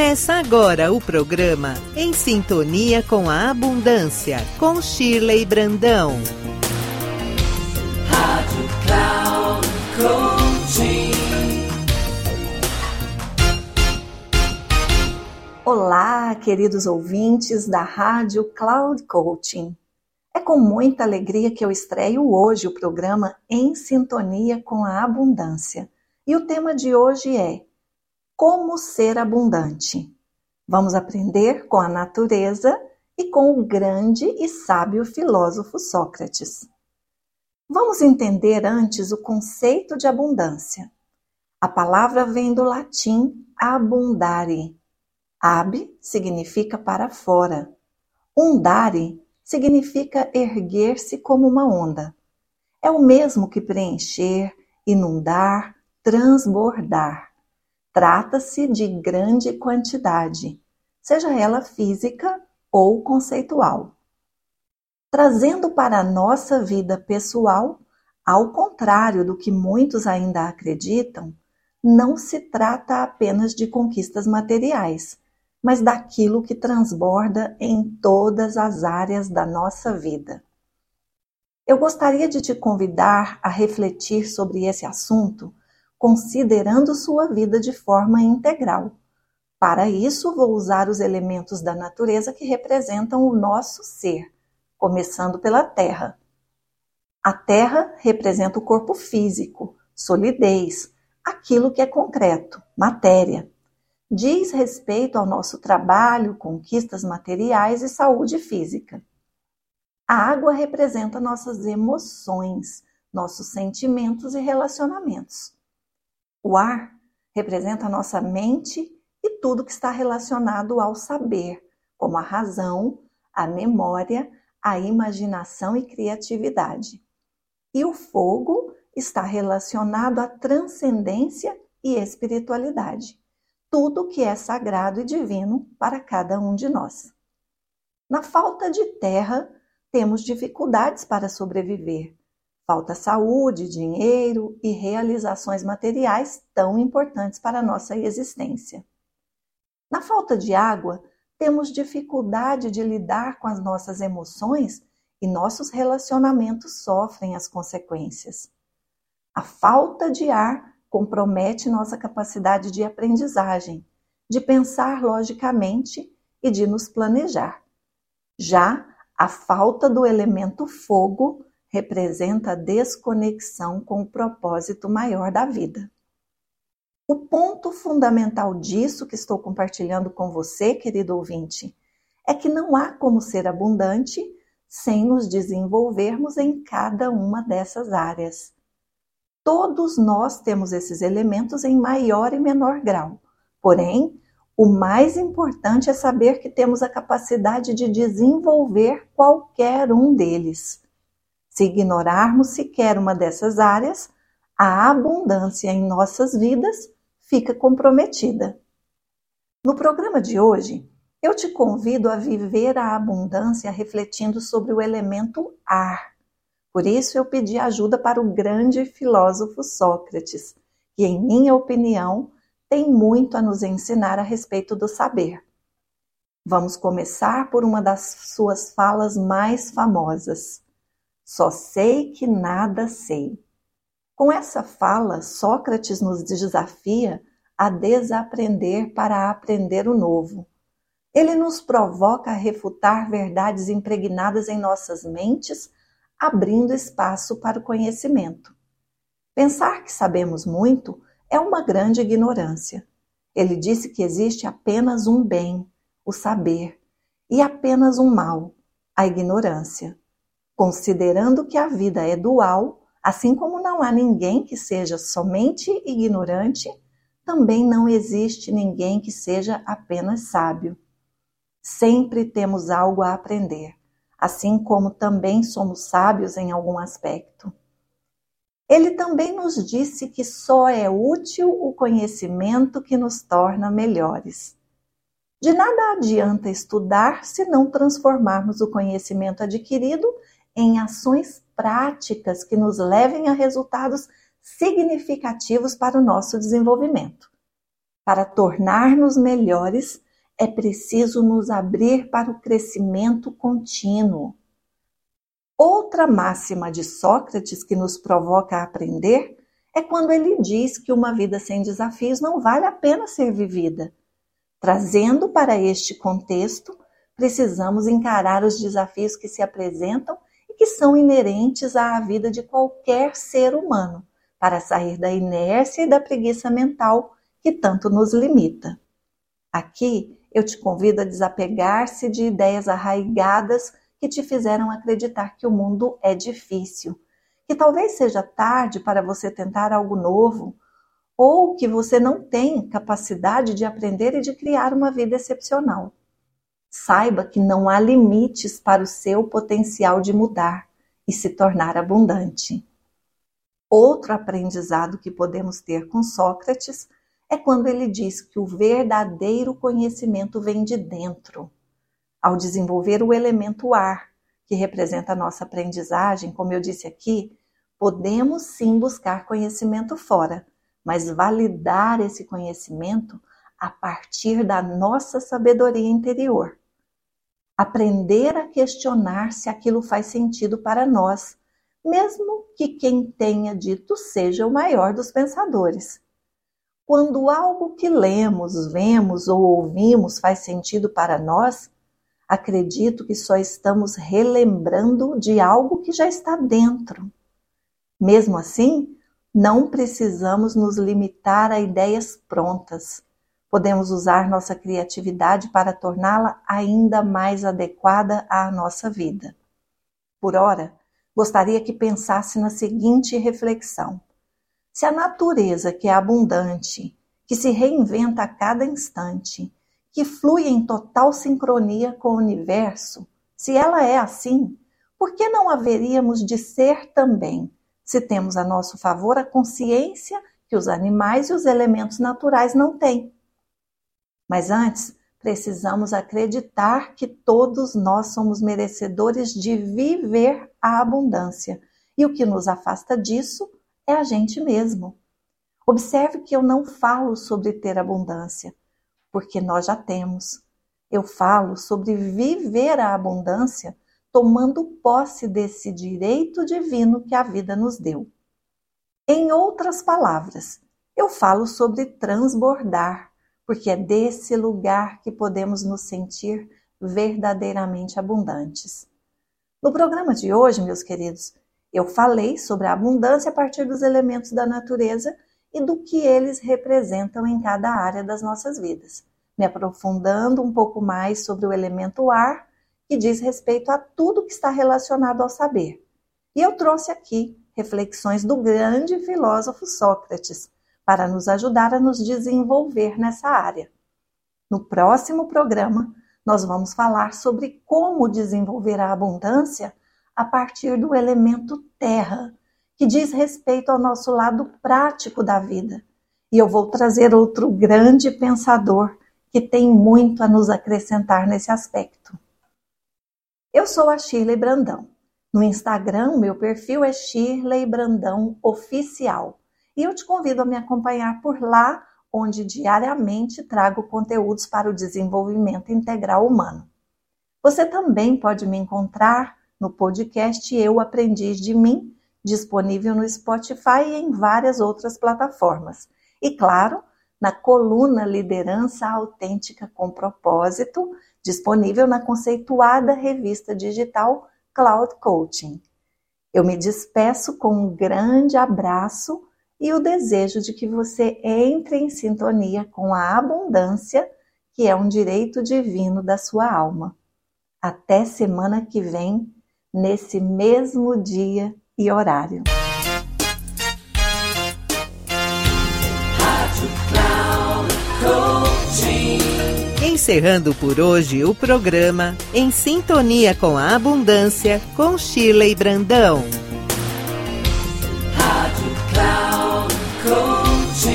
Começa agora o programa Em Sintonia com a Abundância, com Shirley Brandão. Rádio Cloud Coaching. Olá, queridos ouvintes da Rádio Cloud Coaching. É com muita alegria que eu estreio hoje o programa Em Sintonia com a Abundância. E o tema de hoje é como ser abundante. Vamos aprender com a natureza e com o grande e sábio filósofo Sócrates. Vamos entender antes o conceito de abundância. A palavra vem do latim abundare. Ab significa para fora. Undare significa erguer-se como uma onda. É o mesmo que preencher, inundar, transbordar. Trata-se de grande quantidade, seja ela física ou conceitual. Trazendo para a nossa vida pessoal, ao contrário do que muitos ainda acreditam, não se trata apenas de conquistas materiais, mas daquilo que transborda em todas as áreas da nossa vida. Eu gostaria de te convidar a refletir sobre esse assunto considerando sua vida de forma integral. Para isso, vou usar os elementos da natureza que representam o nosso ser, começando pela Terra. A Terra representa o corpo físico, solidez, aquilo que é concreto, matéria. Diz respeito ao nosso trabalho, conquistas materiais e saúde física. A água representa nossas emoções, nossos sentimentos e relacionamentos. O ar representa a nossa mente e tudo que está relacionado ao saber, como a razão, a memória, a imaginação e criatividade. E o fogo está relacionado à transcendência e espiritualidade, tudo que é sagrado e divino para cada um de nós. Na falta de terra, temos dificuldades para sobreviver, Falta saúde, dinheiro e realizações materiais tão importantes para a nossa existência. Na falta de água, temos dificuldade de lidar com as nossas emoções e nossos relacionamentos sofrem as consequências. A falta de ar compromete nossa capacidade de aprendizagem, de pensar logicamente e de nos planejar. Já a falta do elemento fogo representa a desconexão com o propósito maior da vida. O ponto fundamental disso que estou compartilhando com você, querido ouvinte, é que não há como ser abundante sem nos desenvolvermos em cada uma dessas áreas. Todos nós temos esses elementos em maior e menor grau. Porém, o mais importante é saber que temos a capacidade de desenvolver qualquer um deles. Se ignorarmos sequer uma dessas áreas, a abundância em nossas vidas fica comprometida. No programa de hoje, eu te convido a viver a abundância refletindo sobre o elemento ar. Por isso, eu pedi ajuda para o grande filósofo Sócrates, que, em minha opinião, tem muito a nos ensinar a respeito do saber. Vamos começar por uma das suas falas mais famosas. Só sei que nada sei. Com essa fala, Sócrates nos desafia a desaprender para aprender o novo. Ele nos provoca a refutar verdades impregnadas em nossas mentes, abrindo espaço para o conhecimento. Pensar que sabemos muito é uma grande ignorância. Ele disse que existe apenas um bem, o saber, e apenas um mal, a ignorância. Considerando que a vida é dual, assim como não há ninguém que seja somente ignorante, também não existe ninguém que seja apenas sábio. Sempre temos algo a aprender, assim como também somos sábios em algum aspecto. Ele também nos disse que só é útil o conhecimento que nos torna melhores. De nada adianta estudar se não transformarmos o conhecimento adquirido em ações práticas que nos levem a resultados significativos para o nosso desenvolvimento. Para tornar-nos melhores, é preciso nos abrir para o crescimento contínuo. Outra máxima de Sócrates que nos provoca a aprender é quando ele diz que uma vida sem desafios não vale a pena ser vivida. Trazendo para este contexto, precisamos encarar os desafios que se apresentam que são inerentes à vida de qualquer ser humano, para sair da inércia e da preguiça mental que tanto nos limita. Aqui eu te convido a desapegar-se de ideias arraigadas que te fizeram acreditar que o mundo é difícil, que talvez seja tarde para você tentar algo novo, ou que você não tem capacidade de aprender e de criar uma vida excepcional. Saiba que não há limites para o seu potencial de mudar e se tornar abundante. Outro aprendizado que podemos ter com Sócrates é quando ele diz que o verdadeiro conhecimento vem de dentro. Ao desenvolver o elemento ar, que representa a nossa aprendizagem, como eu disse aqui, podemos sim buscar conhecimento fora, mas validar esse conhecimento a partir da nossa sabedoria interior. Aprender a questionar se aquilo faz sentido para nós, mesmo que quem tenha dito seja o maior dos pensadores. Quando algo que lemos, vemos ou ouvimos faz sentido para nós, acredito que só estamos relembrando de algo que já está dentro. Mesmo assim, não precisamos nos limitar a ideias prontas. Podemos usar nossa criatividade para torná-la ainda mais adequada à nossa vida. Por ora, gostaria que pensasse na seguinte reflexão: se a natureza, que é abundante, que se reinventa a cada instante, que flui em total sincronia com o universo, se ela é assim, por que não haveríamos de ser também, se temos a nosso favor a consciência que os animais e os elementos naturais não têm? Mas antes, precisamos acreditar que todos nós somos merecedores de viver a abundância, e o que nos afasta disso é a gente mesmo. Observe que eu não falo sobre ter abundância, porque nós já temos. Eu falo sobre viver a abundância tomando posse desse direito divino que a vida nos deu. Em outras palavras, eu falo sobre transbordar, porque é desse lugar que podemos nos sentir verdadeiramente abundantes. No programa de hoje, meus queridos, eu falei sobre a abundância a partir dos elementos da natureza e do que eles representam em cada área das nossas vidas, me aprofundando um pouco mais sobre o elemento ar, que diz respeito a tudo que está relacionado ao saber. E eu trouxe aqui reflexões do grande filósofo Sócrates para nos ajudar a nos desenvolver nessa área. No próximo programa, nós vamos falar sobre como desenvolver a abundância a partir do elemento terra, que diz respeito ao nosso lado prático da vida. E eu vou trazer outro grande pensador que tem muito a nos acrescentar nesse aspecto. Eu sou a Shirley Brandão. No Instagram, meu perfil é Shirley Brandão Oficial. E eu te convido a me acompanhar por lá, onde diariamente trago conteúdos para o desenvolvimento integral humano. Você também pode me encontrar no podcast Eu Aprendiz de Mim, disponível no Spotify e em várias outras plataformas. E claro, na coluna Liderança Autêntica com Propósito, disponível na conceituada revista digital Cloud Coaching. Eu me despeço com um grande abraço e o desejo de que você entre em sintonia com a abundância, que é um direito divino da sua alma. Até semana que vem nesse mesmo dia e horário. Encerrando por hoje o programa Em Sintonia com a Abundância com Shirley Brandão. Se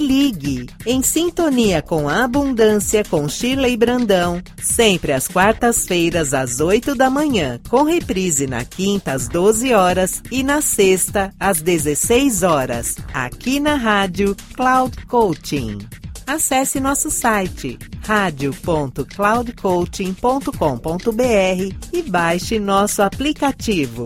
ligue. Em sintonia com a abundância com Shirley Brandão, sempre às quartas-feiras às 8 da manhã, com reprise na quinta às 12 horas e na sexta às 16 horas, aqui na rádio Cloud Coaching. Acesse nosso site radio.cloudcoaching.com.br e baixe nosso aplicativo.